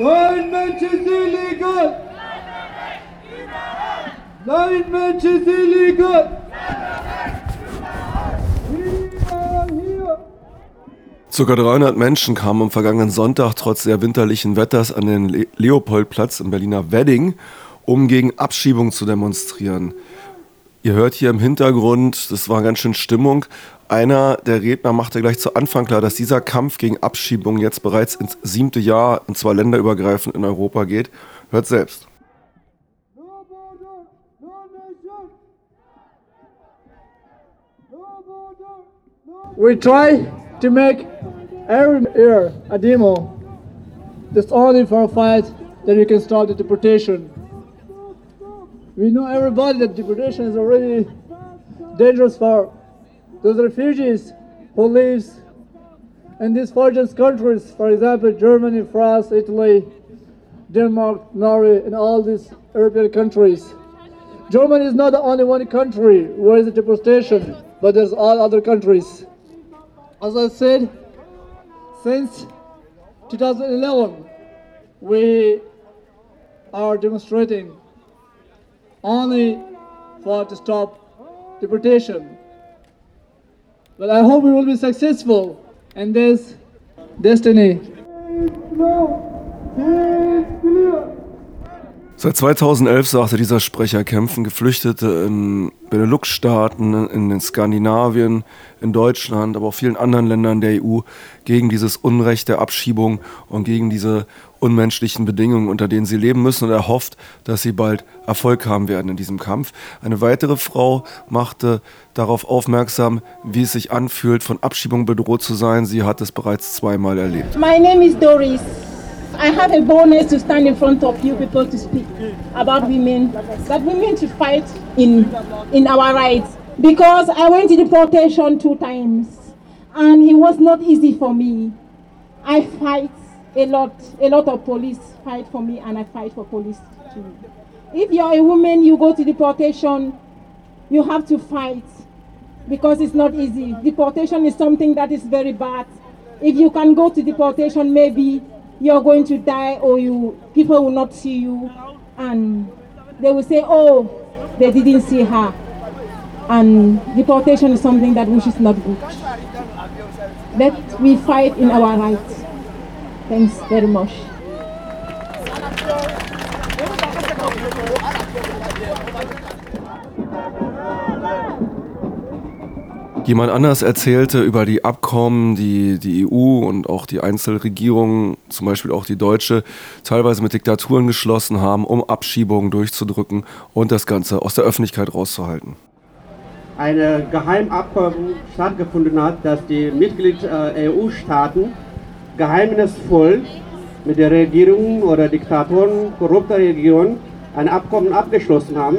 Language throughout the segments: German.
Kein Mensch ist illegal! Nein, Mensch ist illegal! Circa 300 Menschen kamen am vergangenen Sonntag trotz sehr winterlichen Wetters an den Le Leopoldplatz im Berliner Wedding, um gegen Abschiebung zu demonstrieren. Ihr hört hier im Hintergrund, das war ganz schön Stimmung. Einer der Redner machte gleich zu Anfang klar, dass dieser Kampf gegen Abschiebung jetzt bereits ins siebte Jahr, und zwar länderübergreifend in Europa geht. Hört selbst. We try to make every year a demo. That's only for a fight that we can start the deportation. We know everybody that deportation is already dangerous for those refugees who lives in these foreign countries, for example, Germany, France, Italy, Denmark, Norway, and all these European countries. Germany is not the only one country where is the deportation, but there's all other countries. As I said, since 2011, we are demonstrating only for to stop deportation. But I hope we will be successful in this destiny. Seit 2011, sagte dieser Sprecher, kämpfen Geflüchtete in Benelux-Staaten, in Skandinavien, in Deutschland, aber auch vielen anderen Ländern der EU gegen dieses Unrecht der Abschiebung und gegen diese unmenschlichen Bedingungen, unter denen sie leben müssen. Und er hofft, dass sie bald Erfolg haben werden in diesem Kampf. Eine weitere Frau machte darauf aufmerksam, wie es sich anfühlt, von Abschiebung bedroht zu sein. Sie hat es bereits zweimal erlebt. My name is Doris. I have a bonus to stand in front of you people to speak about women, that women to fight in, in our rights. Because I went to deportation two times and it was not easy for me. I fight a lot, a lot of police fight for me and I fight for police too. If you're a woman, you go to deportation, you have to fight because it's not easy. Deportation is something that is very bad. If you can go to deportation, maybe you're going to die or you people will not see you. And they will say oh they didn't see her. And deportation is something that which is not good. Let we fight in our rights. Thanks very much Jemand anders erzählte über die Abkommen, die die EU und auch die Einzelregierungen, zum Beispiel auch die deutsche, teilweise mit Diktaturen geschlossen haben, um Abschiebungen durchzudrücken und das Ganze aus der Öffentlichkeit rauszuhalten. Ein Geheimabkommen stattgefunden hat, dass die Mitglied-EU-Staaten äh, geheimnisvoll mit der Regierung oder Diktatoren korrupter Regionen ein Abkommen abgeschlossen haben,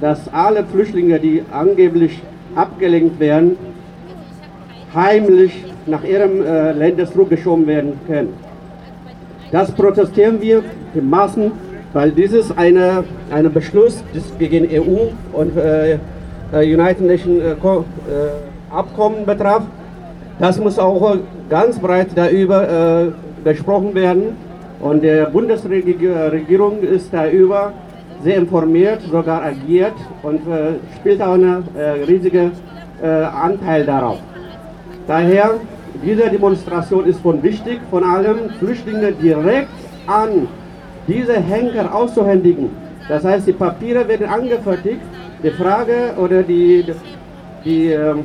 dass alle Flüchtlinge, die angeblich abgelenkt werden, heimlich nach ihrem äh, Länder zurückgeschoben werden können. Das protestieren wir in Massen, weil dieses eine, eine Beschluss gegen EU und äh, äh, United Nations äh, äh, Abkommen betraf. Das muss auch ganz breit darüber äh, gesprochen werden und die Bundesregierung ist darüber sehr informiert, sogar agiert und äh, spielt auch einen äh, riesigen äh, Anteil darauf. Daher, diese Demonstration ist von wichtig, von allem Flüchtlinge direkt an diese Henker auszuhändigen. Das heißt, die Papiere werden angefertigt, die Frage oder die, die, ähm,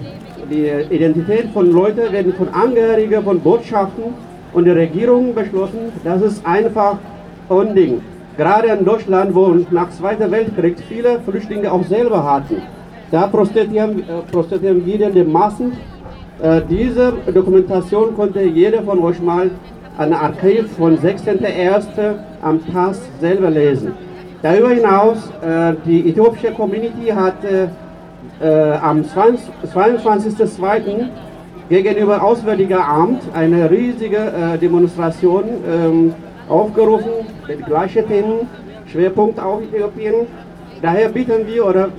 die Identität von Leuten werden von Angehörigen von Botschaften und der Regierung beschlossen. Das ist einfach Unding gerade in Deutschland, wo nach Zweiter Weltkrieg viele Flüchtlinge auch selber hatten. Da protestieren, äh, protestieren wir den Massen. Äh, diese Dokumentation konnte jeder von euch mal ein Archiv von 16.01. am Tag selber lesen. Darüber hinaus, äh, die äthiopische Community hat äh, am 22.02. gegenüber Auswärtiger Amt eine riesige Demonstration ähm, aufgerufen mit gleichen Themen, Schwerpunkt auch Äthiopien. Daher bitten wir oder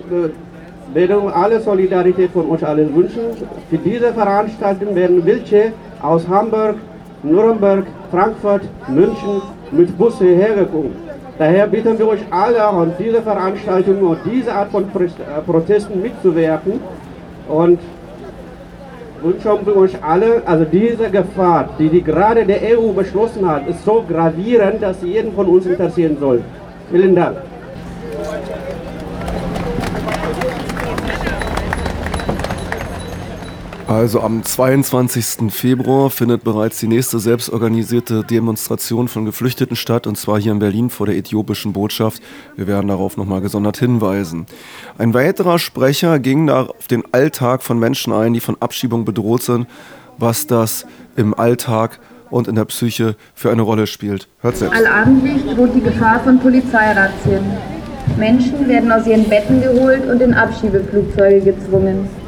äh, werden alle Solidarität von euch allen wünschen. Für diese Veranstaltung werden welche aus Hamburg, Nürnberg, Frankfurt, München mit Bus hierher gekommen. Daher bitten wir euch alle an dieser Veranstaltung und diese Art von Protesten mitzuwirken und wünschen wir euch alle, also diese Gefahr, die, die gerade der EU beschlossen hat, ist so gravierend, dass sie jeden von uns interessieren soll. Vielen Dank. Also am 22. Februar findet bereits die nächste selbstorganisierte Demonstration von Geflüchteten statt, und zwar hier in Berlin vor der äthiopischen Botschaft. Wir werden darauf nochmal gesondert hinweisen. Ein weiterer Sprecher ging da auf den Alltag von Menschen ein, die von Abschiebung bedroht sind, was das im Alltag und in der Psyche für eine Rolle spielt. Hört selbst. Allabendlich droht die Gefahr von Polizeirazzien. Menschen werden aus ihren Betten geholt und in Abschiebeflugzeuge gezwungen.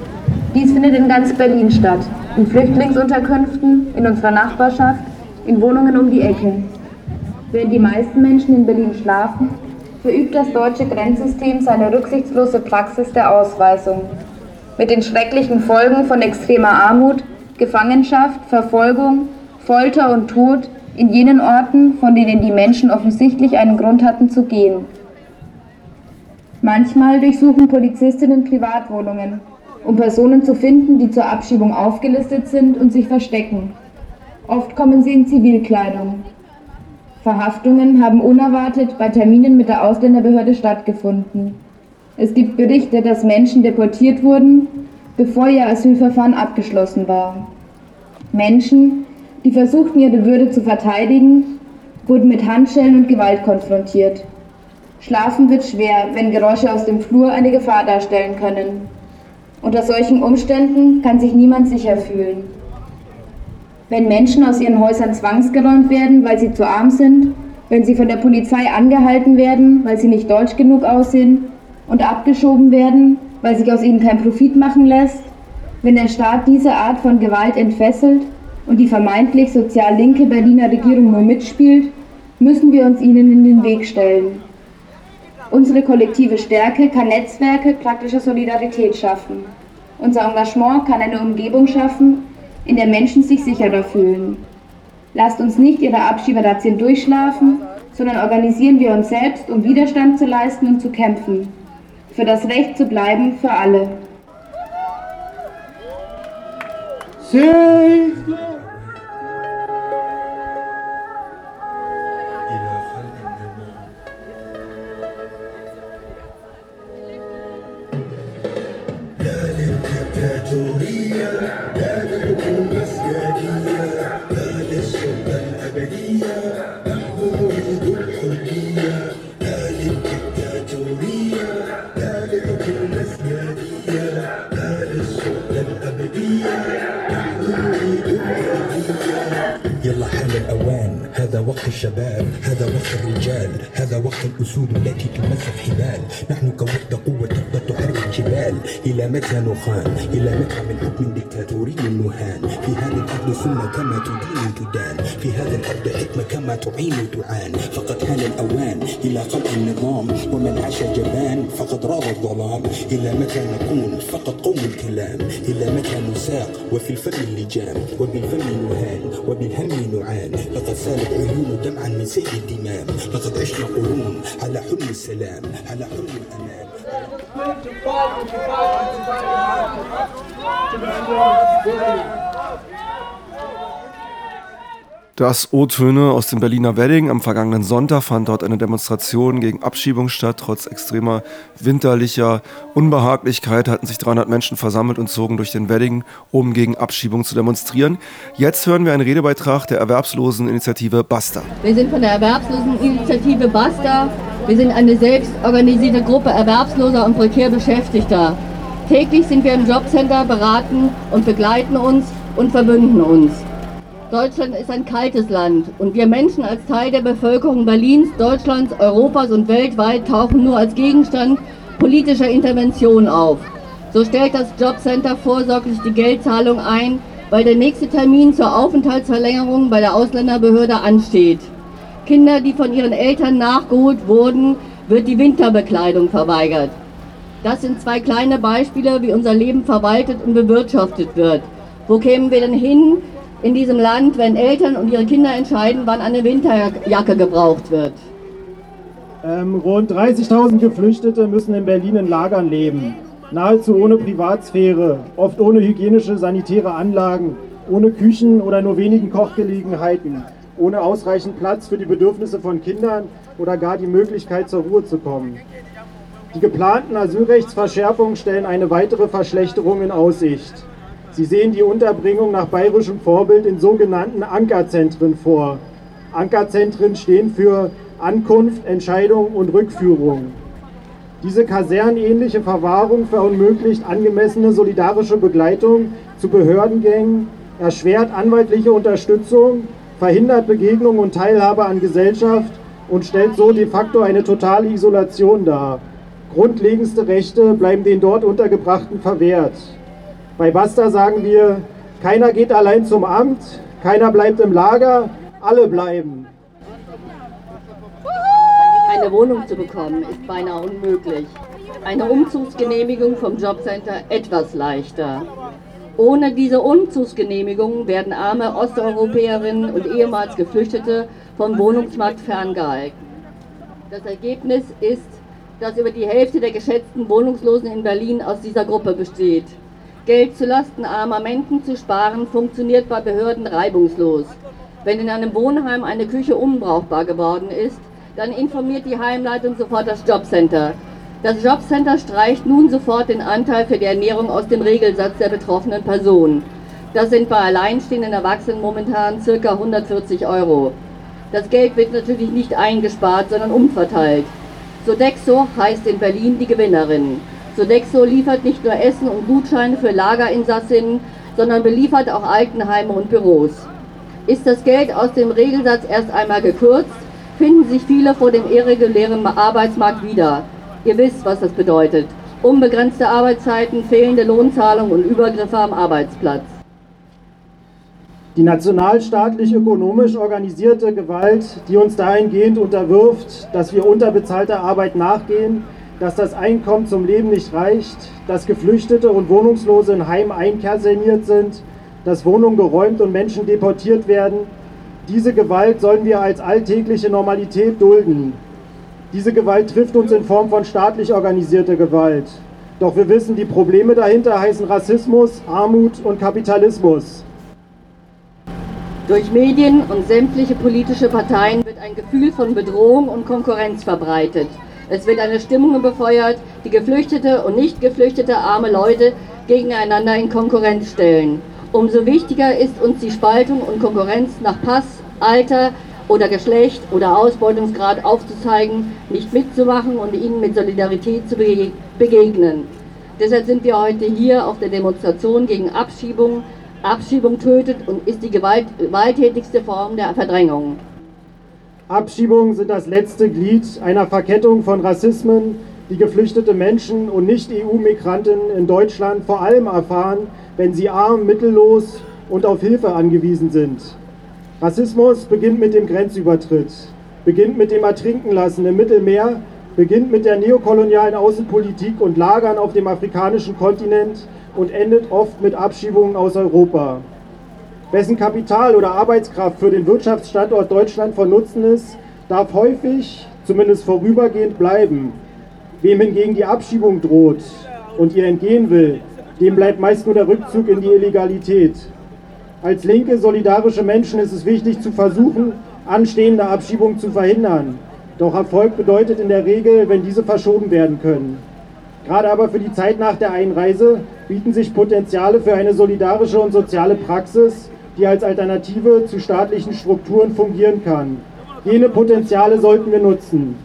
Dies findet in ganz Berlin statt. In Flüchtlingsunterkünften, in unserer Nachbarschaft, in Wohnungen um die Ecke. Während die meisten Menschen in Berlin schlafen, verübt das deutsche Grenzsystem seine rücksichtslose Praxis der Ausweisung. Mit den schrecklichen Folgen von extremer Armut, Gefangenschaft, Verfolgung, Folter und Tod in jenen Orten, von denen die Menschen offensichtlich einen Grund hatten zu gehen. Manchmal durchsuchen Polizistinnen Privatwohnungen, um Personen zu finden, die zur Abschiebung aufgelistet sind und sich verstecken. Oft kommen sie in Zivilkleidung. Verhaftungen haben unerwartet bei Terminen mit der Ausländerbehörde stattgefunden. Es gibt Berichte, dass Menschen deportiert wurden, bevor ihr Asylverfahren abgeschlossen war. Menschen, die versuchten, ihre Würde zu verteidigen, wurden mit Handschellen und Gewalt konfrontiert. Schlafen wird schwer, wenn Geräusche aus dem Flur eine Gefahr darstellen können. Unter solchen Umständen kann sich niemand sicher fühlen. Wenn Menschen aus ihren Häusern zwangsgeräumt werden, weil sie zu arm sind, wenn sie von der Polizei angehalten werden, weil sie nicht deutsch genug aussehen und abgeschoben werden, weil sich aus ihnen kein Profit machen lässt, wenn der Staat diese Art von Gewalt entfesselt und die vermeintlich sozial linke Berliner Regierung nur mitspielt, müssen wir uns ihnen in den Weg stellen. Unsere kollektive Stärke kann Netzwerke praktischer Solidarität schaffen. Unser Engagement kann eine Umgebung schaffen, in der Menschen sich sicherer fühlen. Lasst uns nicht ihre Abschieberazzien durchschlafen, sondern organisieren wir uns selbst, um Widerstand zu leisten und zu kämpfen. Für das Recht zu bleiben für alle. Save can هذا وقت الأسود التي تمسك حبال. نحن كوقت قوة تقدر تحرك الجبال. إلى متى نخان؟ إلى متى من حكم ديكتاتوري نهان؟ في هذه الأرض سنة كما تدين تدان. في هذه الأرض حكمة كما تعين تعان. فقد حان الأوان إلى خلق النظام. ومن عاش جبان فقد راض الظلام. إلى متى نكون؟ فقط قوم الكلام. إلى متى نساق؟ وفي الفم اللجام. وبالفم نهان. وبالهم نعان. لقد سالت عيون دمعا من سيل الدمام. لقد عشنا قرون على حلم السلام على حلم الأمان. Das O-Töne aus dem Berliner Wedding. Am vergangenen Sonntag fand dort eine Demonstration gegen Abschiebung statt. Trotz extremer winterlicher Unbehaglichkeit hatten sich 300 Menschen versammelt und zogen durch den Wedding, um gegen Abschiebung zu demonstrieren. Jetzt hören wir einen Redebeitrag der Erwerbsloseninitiative Basta. Wir sind von der Erwerbsloseninitiative Basta. Wir sind eine selbstorganisierte Gruppe Erwerbsloser und prekär Beschäftigter. Täglich sind wir im Jobcenter, beraten und begleiten uns und verbünden uns. Deutschland ist ein kaltes Land und wir Menschen als Teil der Bevölkerung Berlins, Deutschlands, Europas und weltweit tauchen nur als Gegenstand politischer Intervention auf. So stellt das Jobcenter vorsorglich die Geldzahlung ein, weil der nächste Termin zur Aufenthaltsverlängerung bei der Ausländerbehörde ansteht. Kinder, die von ihren Eltern nachgeholt wurden, wird die Winterbekleidung verweigert. Das sind zwei kleine Beispiele, wie unser Leben verwaltet und bewirtschaftet wird. Wo kämen wir denn hin, in diesem Land, wenn Eltern und ihre Kinder entscheiden, wann eine Winterjacke gebraucht wird? Ähm, rund 30.000 Geflüchtete müssen in Berlin in Lagern leben. Nahezu ohne Privatsphäre, oft ohne hygienische, sanitäre Anlagen, ohne Küchen oder nur wenigen Kochgelegenheiten, ohne ausreichend Platz für die Bedürfnisse von Kindern oder gar die Möglichkeit zur Ruhe zu kommen. Die geplanten Asylrechtsverschärfungen stellen eine weitere Verschlechterung in Aussicht. Sie sehen die Unterbringung nach bayerischem Vorbild in sogenannten Ankerzentren vor. Ankerzentren stehen für Ankunft, Entscheidung und Rückführung. Diese kasernenähnliche Verwahrung verunmöglicht angemessene solidarische Begleitung zu Behördengängen, erschwert anwaltliche Unterstützung, verhindert Begegnung und Teilhabe an Gesellschaft und stellt so de facto eine totale Isolation dar. Grundlegendste Rechte bleiben den dort Untergebrachten verwehrt. Bei Basta sagen wir, keiner geht allein zum Amt, keiner bleibt im Lager, alle bleiben. Eine Wohnung zu bekommen ist beinahe unmöglich. Eine Umzugsgenehmigung vom Jobcenter etwas leichter. Ohne diese Umzugsgenehmigung werden arme Osteuropäerinnen und ehemals Geflüchtete vom Wohnungsmarkt ferngehalten. Das Ergebnis ist, dass über die Hälfte der geschätzten Wohnungslosen in Berlin aus dieser Gruppe besteht. Geld zulasten armer Menschen zu sparen, funktioniert bei Behörden reibungslos. Wenn in einem Wohnheim eine Küche unbrauchbar geworden ist, dann informiert die Heimleitung sofort das Jobcenter. Das Jobcenter streicht nun sofort den Anteil für die Ernährung aus dem Regelsatz der betroffenen Person. Das sind bei alleinstehenden Erwachsenen momentan ca. 140 Euro. Das Geld wird natürlich nicht eingespart, sondern umverteilt. Sodexo heißt in Berlin die Gewinnerin. Sodexo liefert nicht nur Essen und Gutscheine für Lagerinsassinnen, sondern beliefert auch Altenheime und Büros. Ist das Geld aus dem Regelsatz erst einmal gekürzt, finden sich viele vor dem irregulären Arbeitsmarkt wieder. Ihr wisst, was das bedeutet. Unbegrenzte Arbeitszeiten, fehlende Lohnzahlung und Übergriffe am Arbeitsplatz. Die nationalstaatlich ökonomisch organisierte Gewalt, die uns dahingehend unterwirft, dass wir unterbezahlter Arbeit nachgehen, dass das Einkommen zum Leben nicht reicht, dass Geflüchtete und Wohnungslose in Heim einkaserniert sind, dass Wohnungen geräumt und Menschen deportiert werden. Diese Gewalt sollen wir als alltägliche Normalität dulden. Diese Gewalt trifft uns in Form von staatlich organisierter Gewalt. Doch wir wissen, die Probleme dahinter heißen Rassismus, Armut und Kapitalismus. Durch Medien und sämtliche politische Parteien wird ein Gefühl von Bedrohung und Konkurrenz verbreitet. Es wird eine Stimmung befeuert, die geflüchtete und nicht geflüchtete arme Leute gegeneinander in Konkurrenz stellen. Umso wichtiger ist uns die Spaltung und Konkurrenz nach Pass, Alter oder Geschlecht oder Ausbeutungsgrad aufzuzeigen, nicht mitzumachen und ihnen mit Solidarität zu begegnen. Deshalb sind wir heute hier auf der Demonstration gegen Abschiebung. Abschiebung tötet und ist die gewalt gewalttätigste Form der Verdrängung. Abschiebungen sind das letzte Glied einer Verkettung von Rassismen, die geflüchtete Menschen und Nicht-EU-Migranten in Deutschland vor allem erfahren, wenn sie arm, mittellos und auf Hilfe angewiesen sind. Rassismus beginnt mit dem Grenzübertritt, beginnt mit dem Ertrinkenlassen im Mittelmeer, beginnt mit der neokolonialen Außenpolitik und Lagern auf dem afrikanischen Kontinent und endet oft mit Abschiebungen aus Europa. Wessen Kapital oder Arbeitskraft für den Wirtschaftsstandort Deutschland von Nutzen ist, darf häufig, zumindest vorübergehend, bleiben. Wem hingegen die Abschiebung droht und ihr entgehen will, dem bleibt meist nur der Rückzug in die Illegalität. Als linke, solidarische Menschen ist es wichtig zu versuchen, anstehende Abschiebungen zu verhindern. Doch Erfolg bedeutet in der Regel, wenn diese verschoben werden können. Gerade aber für die Zeit nach der Einreise bieten sich Potenziale für eine solidarische und soziale Praxis, die als Alternative zu staatlichen Strukturen fungieren kann. Jene Potenziale sollten wir nutzen.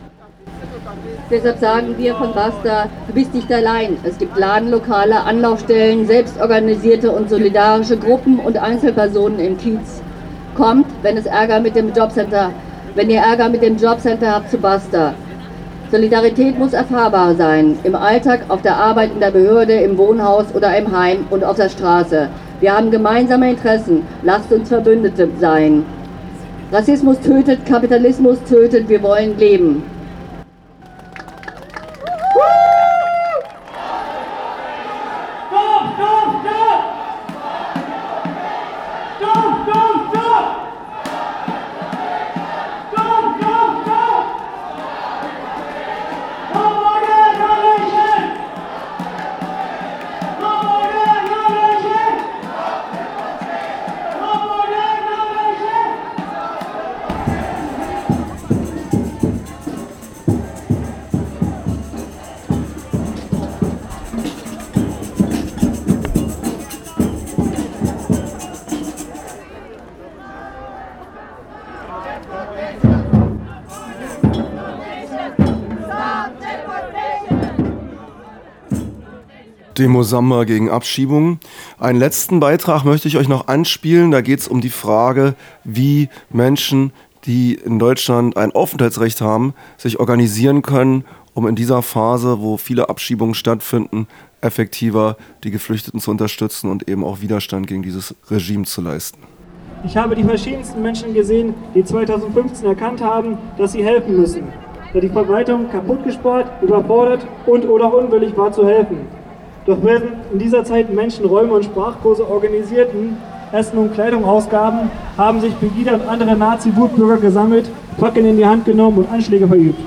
Deshalb sagen wir von Basta, du bist nicht allein. Es gibt Ladenlokale, Anlaufstellen, selbstorganisierte und solidarische Gruppen und Einzelpersonen im Kiez. Kommt, wenn es Ärger mit dem Jobcenter, wenn ihr Ärger mit dem Jobcenter habt, zu Basta. Solidarität muss erfahrbar sein, im Alltag, auf der Arbeit, in der Behörde, im Wohnhaus oder im Heim und auf der Straße. Wir haben gemeinsame Interessen. Lasst uns Verbündete sein. Rassismus tötet, Kapitalismus tötet, wir wollen leben. Demo Samba gegen Abschiebung. Einen letzten Beitrag möchte ich euch noch anspielen. Da geht es um die Frage, wie Menschen, die in Deutschland ein Aufenthaltsrecht haben, sich organisieren können, um in dieser Phase, wo viele Abschiebungen stattfinden, effektiver die Geflüchteten zu unterstützen und eben auch Widerstand gegen dieses Regime zu leisten. Ich habe die verschiedensten Menschen gesehen, die 2015 erkannt haben, dass sie helfen müssen, da die Verwaltung kaputtgespart, überfordert und oder unwillig war zu helfen. Doch während in dieser Zeit Menschen Räume und Sprachkurse organisierten, Essen und Kleidung ausgaben, haben sich Pegida und andere Nazi-Wutbürger gesammelt, Fackeln in die Hand genommen und Anschläge verübt.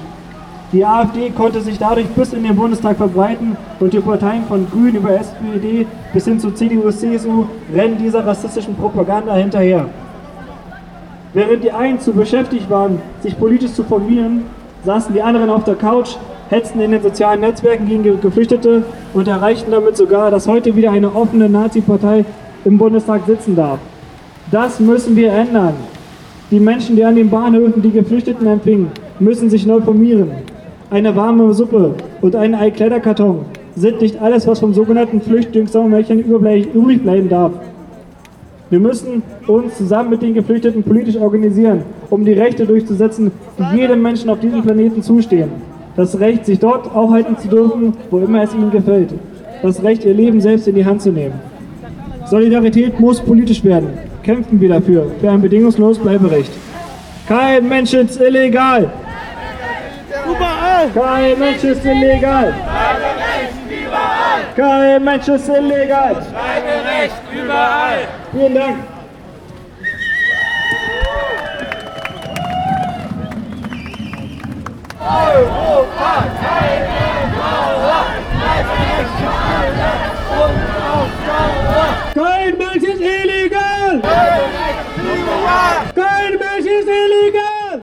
Die AfD konnte sich dadurch bis in den Bundestag verbreiten und die Parteien von Grünen über SPD bis hin zu CDU, CSU rennen dieser rassistischen Propaganda hinterher. Während die einen zu beschäftigt waren, sich politisch zu formieren, saßen die anderen auf der Couch, hetzten in den sozialen Netzwerken gegen Geflüchtete und erreichten damit sogar, dass heute wieder eine offene Nazi-Partei im Bundestag sitzen darf. Das müssen wir ändern. Die Menschen, die an den Bahnhöfen die Geflüchteten empfingen, müssen sich neu formieren. Eine warme Suppe und ein Eikleiderkarton sind nicht alles, was vom sogenannten Flüchtlingssauermärchen übrig bleiben darf. Wir müssen uns zusammen mit den Geflüchteten politisch organisieren, um die Rechte durchzusetzen, die jedem Menschen auf diesem Planeten zustehen. Das Recht, sich dort aufhalten zu dürfen, wo immer es ihnen gefällt. Das Recht, ihr Leben selbst in die Hand zu nehmen. Solidarität muss politisch werden. Kämpfen wir dafür, für ein bedingungsloses Bleiberecht. Kein Mensch ist illegal. Überall! Kein Mensch ist illegal! Kein Mensch ist illegal! Bleiberecht überall! Vielen Dank! 二五八开平生活，开平市的普通生活，开平市的李家，开平市的李家。